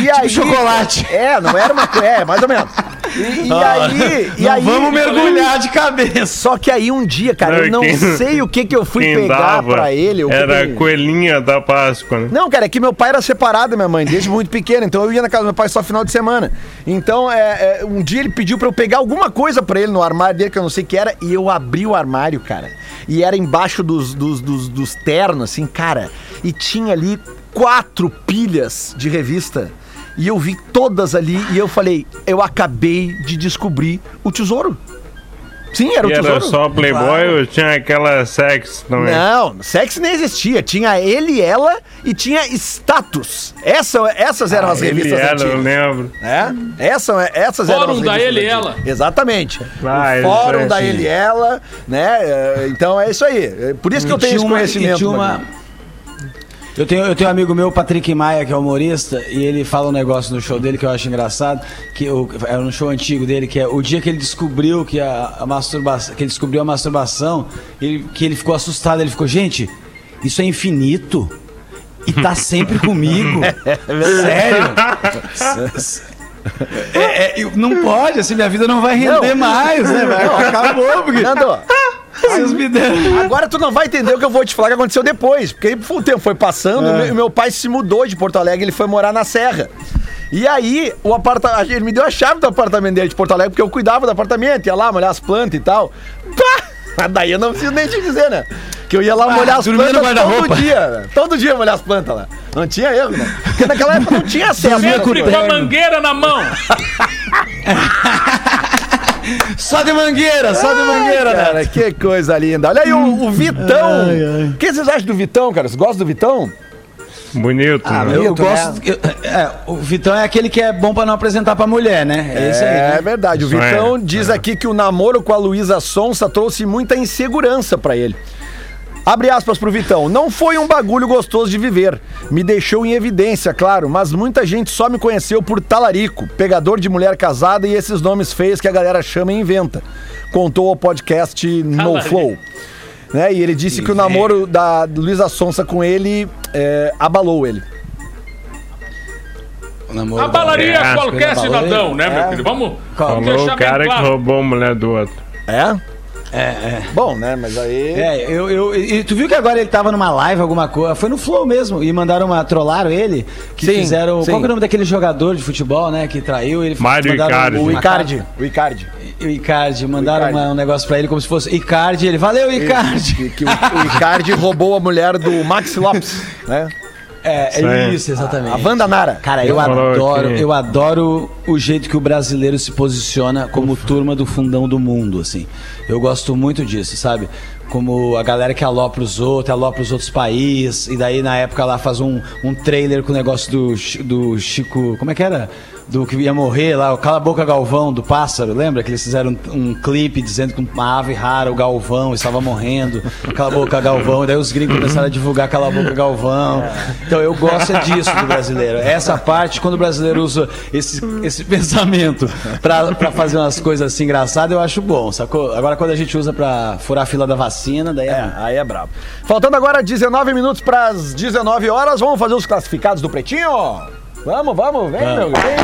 E aí, chocolate. É, não era uma coisa. É, mais ou menos. E, e aí. E Não aí vamos mergulhar de cabeça. só que aí um dia, cara, eu não Quem- sei o que que eu fui pegar pra ele. Era que- a coelhinha da Páscoa, né? Não, cara, é que meu pai era separado da minha mãe desde muito pequeno, então eu ia na casa do meu pai só final de semana. Então, é, é, um dia ele pediu pra eu pegar alguma coisa pra ele no armário dele, que eu não sei o que era, e eu abri o armário, cara. E era embaixo dos, dos, dos, dos ternos, assim, cara. E tinha ali quatro pilhas de revista. E eu vi todas ali e eu falei, eu acabei de descobrir o tesouro. Sim, era o E tesouro. era só Playboy Claro. ou tinha aquela sex também? Não, sexo nem existia. Tinha ele e ela e tinha status. Essa, essas eram as Ah, Ele revistas era, eu antigas. lembro. É? Essa, essas eram Fórum as da revistas Ele e. Ela. Exatamente. Ah, o isso fórum é da ele e ela, né? É, Então é isso aí. É Por isso que eu tenho esse e conhecimento. tinha uma-. Eu tenho, eu tenho um amigo meu, Patrick Maia, que é humorista, e ele fala um negócio no show dele que eu acho engraçado, que era um show antigo dele, que é o dia que ele descobriu que a, a masturbação, que ele descobriu a masturbação, ele, que ele ficou assustado, ele ficou, gente, isso é infinito e tá sempre comigo. Sério? É, é, não pode, assim, minha vida não vai render Não. mais, né? Vai, acabou, porque Nando, vocês me deram. agora tu não vai entender o que eu vou te falar que aconteceu depois. Porque aí, o tempo foi passando, É. e meu, meu pai se mudou de Porto Alegre, ele foi morar na Serra. E aí, o apartamento. Ele me deu a chave do apartamento dele de Porto Alegre, porque eu cuidava do apartamento, ia lá molhar as plantas e tal. Pá! Mas daí eu não preciso nem te dizer, né? Que eu ia lá Ah, molhar as plantas todo dia. né? Todo dia molhar as plantas lá. Não tinha erro, né? Porque naquela época não tinha acesso. Dormia né? com Sempre a mangueira na mão. Só de mangueira, só de mangueira, né? Cara, que coisa linda. Olha aí o, o Vitão. Ai, ai. O que vocês acham do Vitão, cara? Vocês gostam do Vitão? Bonito, Ah, né? eu, eu Bonito, gosto. eu- é, o Vitão é aquele que é bom pra não apresentar pra mulher, né? É isso aí. É né? verdade. O é. Vitão diz aqui que o namoro com a Luísa Sonsa trouxe muita insegurança pra ele. Abre aspas pro Vitão. Não foi um bagulho gostoso de viver. Me deixou em evidência, claro, mas muita gente só me conheceu por talarico, pegador de mulher casada e esses nomes feios que a galera chama e inventa. Contou ao podcast No. Flow. Né? E ele disse que o namoro da Luísa Sonsa com ele é, abalou ele. O namoro Abalaria É, qualquer cidadão, né, meu É. filho? Vamos Qual? Falou deixar o cara que claro. roubou a mulher do outro. É? É, é. Bom, né? Mas aí. É, eu, eu, e tu viu que agora ele tava numa live, alguma coisa? Foi no Flow mesmo. E mandaram uma. Trollaram ele. Que Sim, fizeram. sim. Qual que é o nome daquele jogador de futebol, né? Que traiu ele? Mário mandaram Icardi. O Icardi. O Icardi. O Icardi. Mandaram Icardi. uma- um negócio pra ele como se fosse Icardi. Ele, valeu, Icardi. Que, que o, o Icardi roubou a mulher do Maxi Lopes, né? É, Isso é isso, exatamente. A Wanda Nara. Cara, eu adoro, que- eu adoro o jeito que o brasileiro se posiciona como turma do fundão do mundo, assim. Eu gosto muito disso, sabe? como a galera que alopra os outros, alopra os outros países, e daí na época lá faz um, um trailer com o negócio do, do Chico. Como é que era? Do que ia morrer lá, o Cala a Boca Galvão do pássaro, lembra? Que eles fizeram um, um clipe dizendo que uma ave rara, o Galvão, estava morrendo. Cala a Boca Galvão, e daí os gringos começaram a divulgar Cala a Boca Galvão. Então eu gosto é disso do brasileiro. Essa parte, quando o brasileiro usa esse, esse pensamento pra fazer umas coisas assim engraçadas, eu acho bom, sacou? Agora quando a gente usa pra furar a fila da vacina, daí é. É, aí é brabo. Faltando agora 19 minutos para as 19 horas, vamos fazer os classificados do Pretinho? Vamos, vamos, vem, meu. Vem.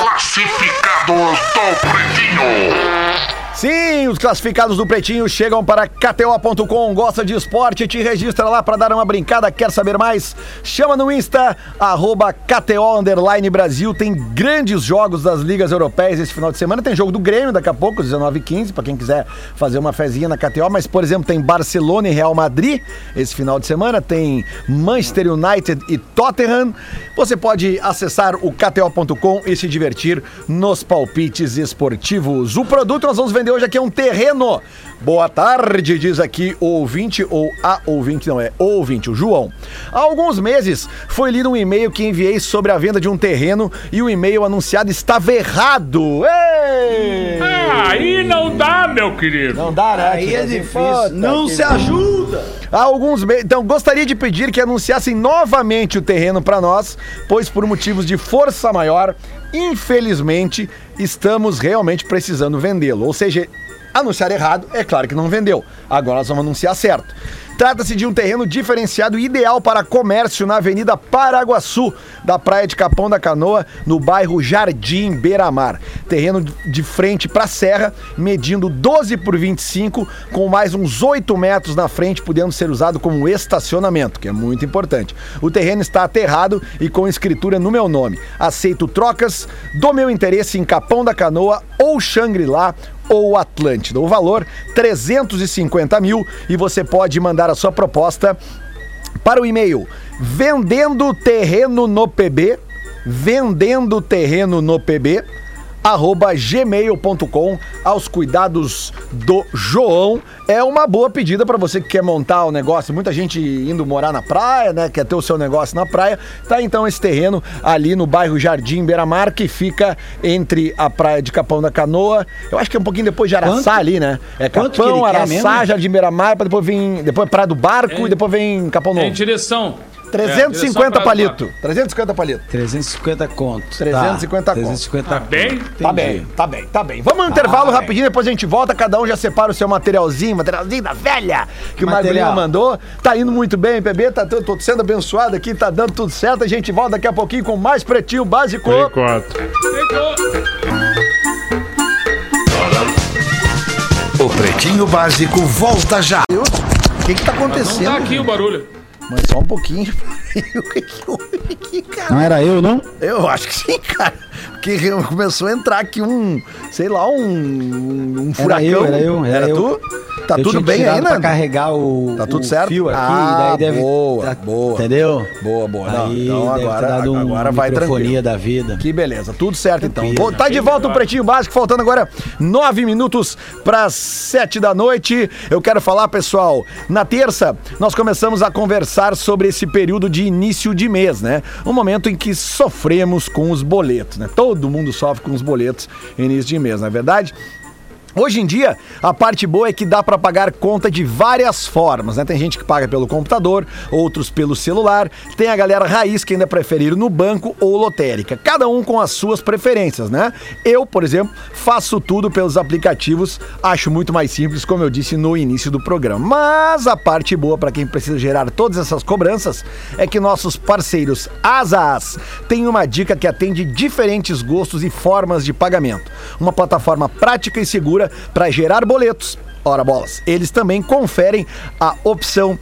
Classificados do Pretinho. Sim, os classificados do Pretinho chegam para KTO.com. Gosta de esporte? Te registra lá para dar uma brincada. Quer saber mais? Chama no Insta, arroba KTO Brasil. Tem grandes jogos das ligas europeias esse final de semana. Tem jogo do Grêmio daqui a pouco, 19h15, para quem quiser fazer uma fezinha na KTO. Mas, por exemplo, tem Barcelona e Real Madrid esse final de semana. Tem Manchester United e Tottenham. Você pode acessar o KTO.com e se divertir nos palpites esportivos. O produto nós vamos vender hoje aqui é um terreno. Boa tarde, diz aqui o ouvinte, ou a ouvinte, não é, o ouvinte, o João. Há alguns meses foi lido um e-mail que enviei sobre a venda de um terreno e o e-mail anunciado estava errado. Ei! Aí não dá, meu querido. Não dá, né? Aí é difícil. Não que se ajuda! Há alguns meses. Então, gostaria de pedir que anunciassem novamente o terreno para nós, pois por motivos de força maior, infelizmente, estamos realmente precisando vendê-lo. Ou seja, anunciar errado, é claro que não vendeu. Agora nós vamos anunciar certo. Trata-se de um terreno diferenciado ideal para comércio na Avenida Paraguaçu, da Praia de Capão da Canoa, no bairro Jardim Beira-Mar. Terreno de frente para a serra, medindo 12 por 25, com mais uns 8 metros na frente, podendo ser usado como estacionamento, que é muito importante. O terreno está aterrado e com escritura no meu nome. Aceito trocas do meu interesse em Capão da Canoa ou Xangri-Lá ou Atlântida. O valor 350 mil e você pode mandar a sua proposta para o e-mail vendendo terreno no pb vendendo terreno no pb gmail.com aos cuidados do João. É uma boa pedida para você que quer montar o negócio. Muita gente indo morar na praia, né? Quer ter o seu negócio na praia. Tá então esse terreno ali no bairro Jardim Beira-Mar, que fica entre a praia de Capão da Canoa. Eu acho que é um pouquinho depois de Araçá Quanto? ali, né? É Quanto Capão, Araçá? Jardim Beira-Mar, pra depois vir. Depois Praia do Barco É. e depois vem Capão É em Novo. direção. É, 350 direção pra- palito. 350 palito. 350 conto. 350 tá. conto. 350 Tá bem? Tá bem, tá bem, tá bem. Vamos no intervalo bem. rapidinho, depois a gente volta, cada um já separa o seu materialzinho, materialzinho da velha que o Material. Magrinho mandou. Tá indo muito bem, PB, tá tô, tô sendo abençoado aqui, tá dando tudo certo. A gente volta daqui a pouquinho com mais pretinho básico. Por enquanto. O Pretinho Básico volta já. O que que tá Não acontecendo? tá aqui o barulho. Mas só um pouquinho. o que que houve aqui, cara? Não era eu, não? Eu acho que sim, cara. Porque começou a entrar aqui um, sei lá, um, um furacão. eu, era eu, era eu. tu? Tá Eu tudo bem aí, Nando? carregar o, Tá tudo o certo? fio aqui, Ah, daí deve... boa, tá- boa. Entendeu? Boa, boa. Não, Aí então agora, dado um, agora vai tranquilo. da vida. Que beleza, tudo certo então. Vou- Tá de volta o Pretinho Básico, faltando agora nove minutos para sete da noite. Eu quero falar, pessoal, na terça nós começamos a conversar sobre esse período de início de mês, né? Um momento em que sofremos com os boletos, né? Todo mundo sofre com os boletos início de mês, não é verdade? Hoje em dia, a parte boa é que dá para pagar conta de várias formas, né? Tem gente que paga pelo computador, outros pelo celular, tem a galera raiz que ainda prefere ir no banco ou lotérica. Cada um com as suas preferências, né? Eu, por exemplo, faço tudo pelos aplicativos, acho muito mais simples, como eu disse no início do programa. Mas a parte boa para quem precisa gerar todas essas cobranças é que nossos parceiros Asas têm uma dica que atende diferentes gostos e formas de pagamento. Uma plataforma prática e segura para gerar boletos. Ora bolas, eles também conferem a opção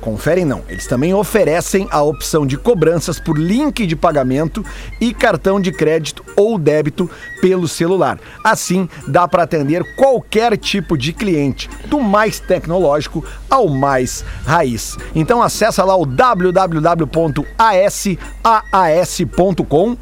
Conferem não, eles também oferecem a opção de cobranças por link de pagamento e cartão de crédito ou débito pelo celular. Assim, dá para atender qualquer tipo de cliente, do mais tecnológico ao mais raiz. Então acessa lá o www.asaas.com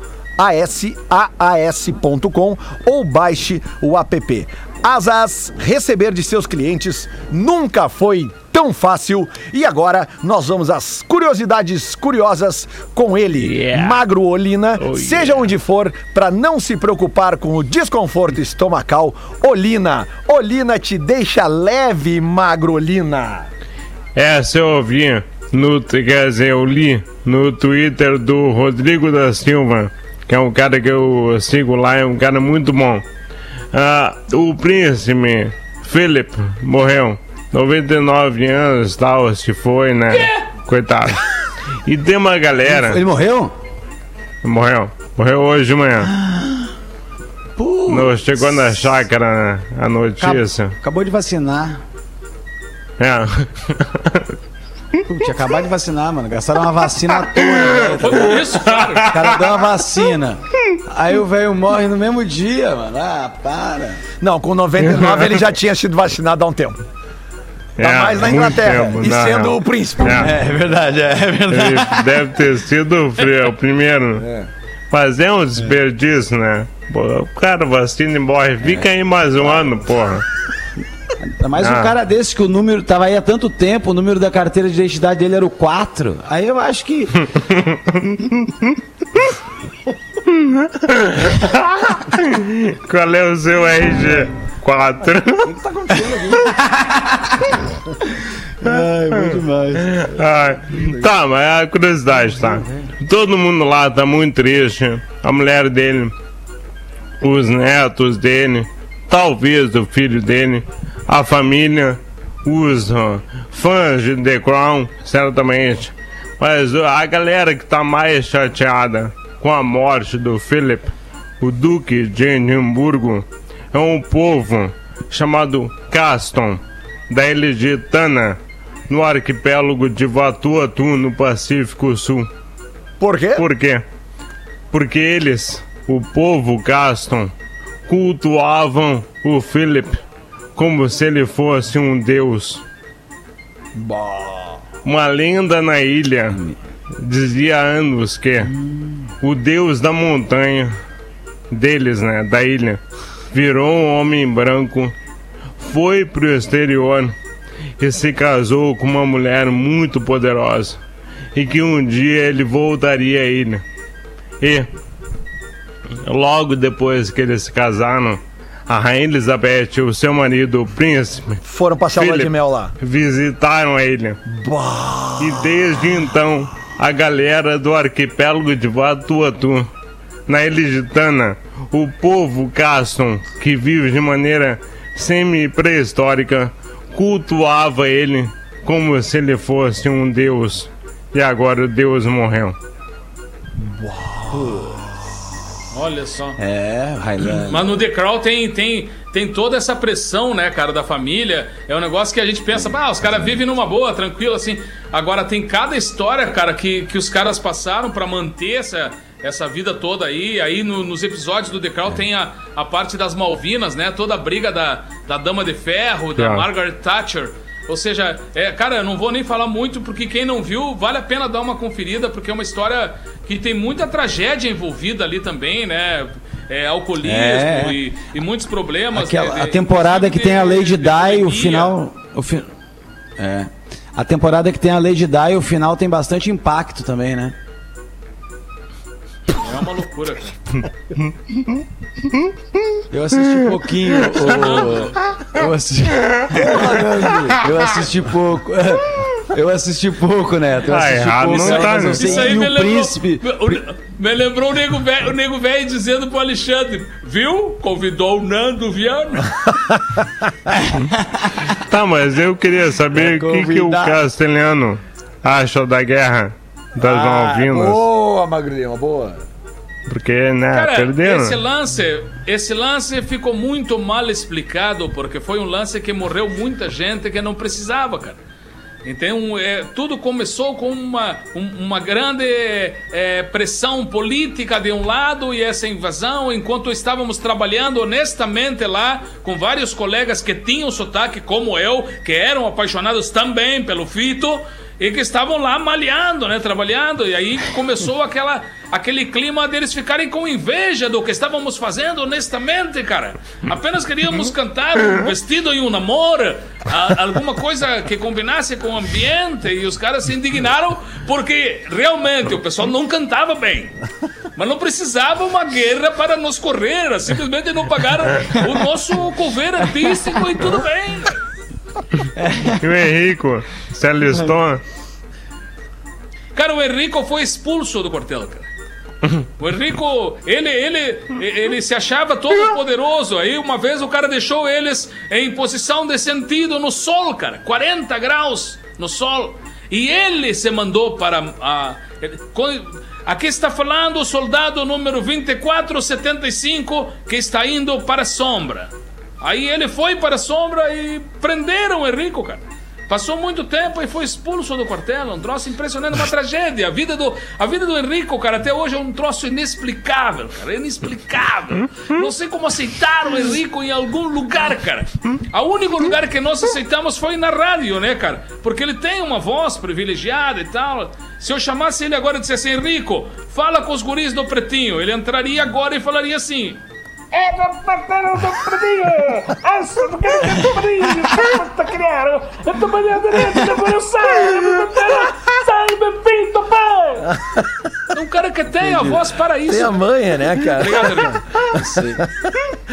asaas.com ou baixe o app. Asas, receber de seus clientes nunca foi tão fácil. E agora nós vamos às curiosidades curiosas com ele, Yeah. Magro Olina. Oh, seja onde for, para não se preocupar com o desconforto estomacal, Olina. Olina te deixa leve, Magro Olina. Essa eu ouvi no, quer dizer, eu li no Twitter do Rodrigo da Silva, que é um cara que eu sigo lá, é um cara muito bom. Ah, o príncipe Philip morreu, 99 anos, tal, se foi, né? Coitado. E tem uma galera. Ele morreu? Morreu. Morreu hoje de manhã. No, chegou na chácara né, a notícia. Acabou de vacinar. É. Tinha acabado de vacinar, mano. Gastaram uma vacina à toa. né? Foi isso, cara. O cara deu uma vacina. Aí o velho morre no mesmo dia, mano. Ah, para. Não, com 99 ele já tinha sido vacinado há um tempo. Tá É, mais na Inglaterra. tempo, e na sendo real. o príncipe. É. É verdade, é verdade. Ele deve ter sido o primeiro. Mas é um desperdício, né? Pô, o cara vacina e morre. Fica aí mais um ano, porra. Ainda mais um Ah. cara desse que o número tava aí há tanto tempo, o número da carteira de identidade dele era o 4. Aí eu acho que. Qual é o seu RG? 4. Ai, bom demais. Ai, tá, mas é a curiosidade, tá? Todo mundo lá tá muito triste. A mulher dele, os netos dele, talvez o filho dele, a família, os ó, fãs de The Crown, certamente. Mas a galera que tá mais chateada com a morte do Philip, o Duque de Edimburgo, é um povo chamado Caston, da ilha de Tana, no arquipélago de Vatuatu, no Pacífico Sul. Por quê? Por quê? Porque eles, o povo Gaston, cultuavam o Philip como se ele fosse um deus. Uma lenda na ilha dizia há anos que o deus da montanha, deles, né, da ilha, virou um homem branco, foi pro exterior e se casou com uma mulher muito poderosa e que um dia ele voltaria à ilha. E logo depois que eles se casaram, a rainha Elizabeth e o seu marido, o príncipe, Foram passar o lua de Philip, mel lá. visitaram a ilha. E desde então, a galera do arquipélago de Vatuatu, na ilha o povo Caston, que vive de maneira semi-pré-histórica, cultuava ele como se ele fosse um deus. E agora o deus morreu. Olha só. É, Highlander. Mas no The Crown tem, tem, tem toda essa pressão, né, cara, da família. É um negócio que a gente pensa, ah, os caras vivem numa boa, tranquilo, assim. Agora tem cada história, cara, que, que os caras passaram pra manter essa, essa vida toda aí. Aí no- nos episódios do The Crown tem a, a parte das Malvinas, né? Toda a briga da, da Dama de Ferro, da. Margaret Thatcher. Ou seja, é, cara, eu não vou nem falar muito, porque quem não viu, vale a pena dar uma conferida, porque é uma história que tem muita tragédia envolvida ali também, né? É, alcoolismo É. E, e muitos problemas. Aquela, né, a temporada que tem a Lady de Di, o final. O fi... É. A temporada que tem a Lady Di, o final tem bastante impacto também, né? É uma loucura, cara. Eu assisti pouquinho. o- Eu assisti. Eu assisti pouco. Eu assisti pouco, Neto. Eu Ah, assisti errado pouco, não mas tá, eu né? sei Isso aí que me o lembrou, príncipe. me lembrou o nego velho o nego velho dizendo pro Alexandre, viu? Convidou o Nando Viana. Tá, mas eu queria saber o que, que o castelhano acha da guerra das Ah, Malvinas. boa, Lima, boa. Porque, né, Cara, perderam. esse lance, esse lance ficou muito mal explicado, porque foi um lance que morreu muita gente que não precisava, cara. Então, é, tudo começou com uma, um- uma grande é, pressão política de um lado e essa invasão, enquanto estávamos trabalhando honestamente lá com vários colegas que tinham sotaque como eu, que eram apaixonados também pelo Fito e que estavam lá malhando, né, trabalhando, e aí começou aquela aquele clima deles ficarem com inveja do que estávamos fazendo honestamente, cara. Apenas queríamos cantar um vestido e um namoro, a- alguma coisa que combinasse com o ambiente, e os caras se indignaram porque realmente o pessoal não cantava bem. Mas não precisava uma guerra para nos correr, simplesmente não pagaram o nosso cover artístico e tudo bem. E o Henrico se alistou. Cara, o Henrico foi expulso do quartel, cara. O Henrico, ele, ele, ele se achava todo poderoso. Aí uma vez o cara deixou eles em posição de sentido no sol, cara. 40 graus no sol. E ele se mandou para a. Aqui está falando o soldado número 2475 que está indo para a sombra. Aí ele foi para a sombra e prenderam o Henrico, cara. Passou muito tempo e foi expulso do quartel. Um troço impressionante, uma tragédia. A vida do, a vida do Henrico, cara, até hoje é um troço inexplicável, cara. Inexplicável. Não sei como aceitaram o Henrico em algum lugar, cara. O único lugar que nós aceitamos foi na rádio, né, cara? Porque ele tem uma voz privilegiada e tal. Se eu chamasse ele agora e dissesse, Henrico, fala com os guris do Pretinho, ele entraria agora e falaria assim. É do parceiro do Predinho! Essa do cara que Predinho! Puta criado! Eu tô banhando direito, depois eu saio! Eu tô Sai, bem-vindo, pai! Um cara que tem a voz para isso. Tem a manha, né, cara? Obrigado, Henrico.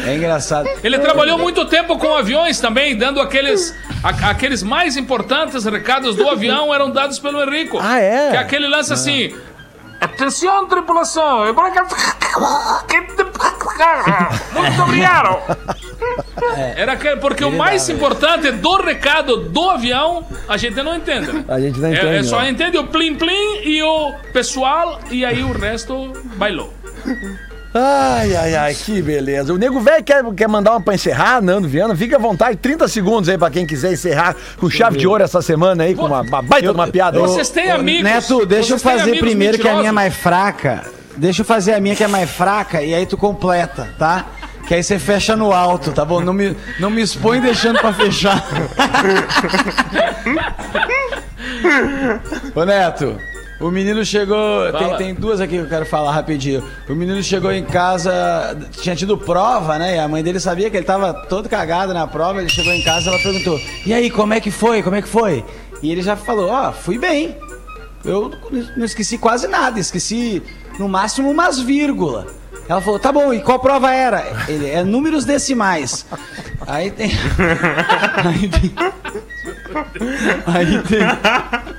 É engraçado. Ele trabalhou muito tempo com aviões também, dando aqueles, a- aqueles mais importantes recados do avião eram dados pelo Henrico. Ah, é? Que é aquele lance assim. Atenção, tripulação! Muito obrigado! Era aquele, porque o mais importante do recado do avião a gente não entende. né? A gente não É- entende, É, só né? entende o plim plim e o pessoal e aí o resto bailou. Ai, ai, ai, que beleza. O nego velho quer, quer mandar uma pra encerrar, Nando Viana. Fica à vontade, 30 segundos aí pra quem quiser encerrar com chave de ouro essa semana aí, com uma, uma baita de uma piada. aí. Vocês têm amigos. Neto, deixa eu fazer primeiro que a minha é mentirosos? mais fraca. Deixa eu fazer a minha que é mais fraca e aí tu completa, tá? Que aí você fecha no alto, tá bom? Não me, não me expõe deixando pra fechar. Ô Neto, o menino chegou. Tem, tem duas aqui que eu quero falar rapidinho. O menino chegou em casa, tinha tido prova, né? E a mãe dele sabia que ele tava todo cagado na prova. Ele chegou em casa ela perguntou: E aí, como é que foi? Como é que foi? E ele já falou: Ó, fui bem. Eu não esqueci quase nada, esqueci no máximo umas vírgula. Ela falou, tá bom, e qual prova era? Ele, é números decimais. Aí tem. Aí tem. Aí tem.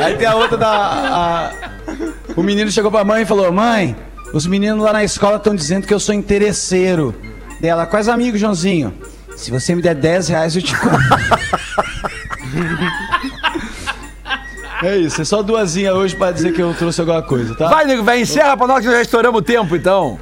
Aí tem a outra da. a- O menino chegou pra mãe e falou: Mãe, os meninos lá na escola estão dizendo que eu sou interesseiro. Dela, quais amigos, Joãozinho? Se você me der 10 reais, eu te compro. É isso, é só duasinha hoje pra dizer que eu trouxe alguma coisa, tá? Vai, nego velho, encerra pra nós que já estouramos o tempo, então.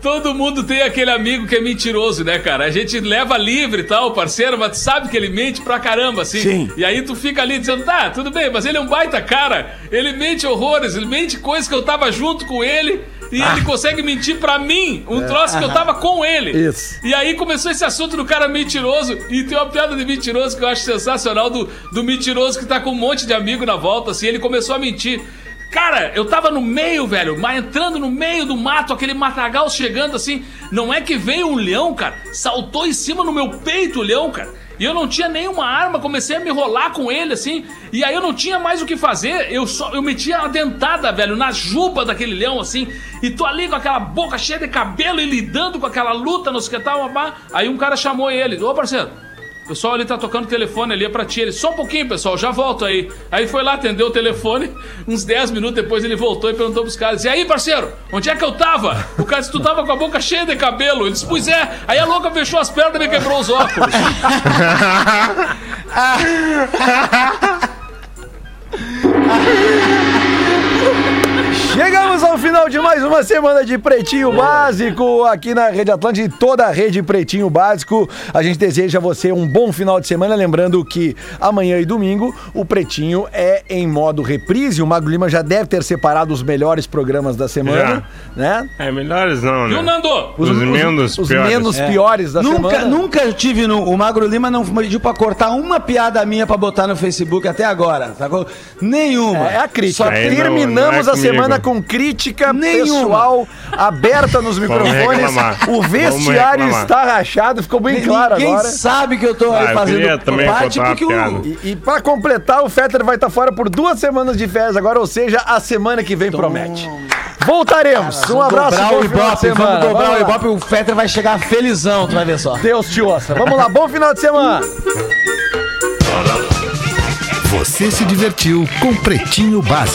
Todo mundo tem aquele amigo que é mentiroso, né, cara? A gente leva livre e tal, parceiro, mas tu sabe que ele mente pra caramba, assim. Sim. E aí tu fica ali dizendo, tá, tudo bem, mas ele é um baita cara. Ele mente horrores, ele mente coisas que eu tava junto com ele. E ele consegue mentir pra mim, um troço que eu tava com ele. Isso. E aí começou esse assunto do cara mentiroso. E tem uma piada de mentiroso que eu acho sensacional do, do mentiroso que tá com um monte de amigo na volta, assim. Ele começou a mentir. Cara, eu tava no meio, velho, mas entrando no meio do mato, aquele matagal chegando assim. Não é que veio um leão, cara, saltou em cima no meu peito o leão, cara. E eu não tinha nenhuma arma, comecei a me rolar com ele assim. E aí eu não tinha mais o que fazer. Eu só eu metia a dentada, velho, na juba daquele leão assim. E tô ali com aquela boca cheia de cabelo e lidando com aquela luta nos que tal. Aí um cara chamou ele: Ô parceiro, o pessoal ali tá tocando o telefone ali é pra ti. Ele, só um pouquinho, pessoal, já volto aí. Aí foi lá, atendeu o telefone. Uns 10 minutos depois ele voltou e perguntou pros caras: E aí, parceiro, onde é que eu tava? O cara disse: Tu tava com a boca cheia de cabelo. Ele disse: Pois é. Aí a louca fechou as pernas e me quebrou os óculos. Chegamos ao final de mais uma semana de Pretinho Básico aqui na Rede Atlântica e toda a rede Pretinho Básico. A gente deseja a você um bom final de semana. Lembrando que amanhã e domingo o Pretinho é em modo reprise. O Mago Lima já deve ter separado os melhores programas da semana, né? É melhores não, Viu, né? Nando? Os, menos os piores. menos piores da Nunca, semana. nunca tive no. O Magro Lima não pediu pra cortar uma piada minha pra botar no Facebook até agora. Sacou? Nenhuma. É a crítica. Só Aí não- Terminamos não é a semana comigo. Com crítica Nenhuma. pessoal aberta nos microfones. O vestiário está rachado, ficou bem claro Ninguém agora. sabe que eu tô aí Ah, queria fazendo parte porque o. E, e pra completar, o Fetter vai estar fora por duas semanas de férias agora, ou seja, a semana que vem promete. Voltaremos. Um abraço, dobrar o Ibope, vamos dobrar Vamos o. Ibope, o Fetter vai chegar felizão, tu vai ver só. Deus te ouça. Vamos lá, bom final de semana. Você se divertiu com Pretinho Básico.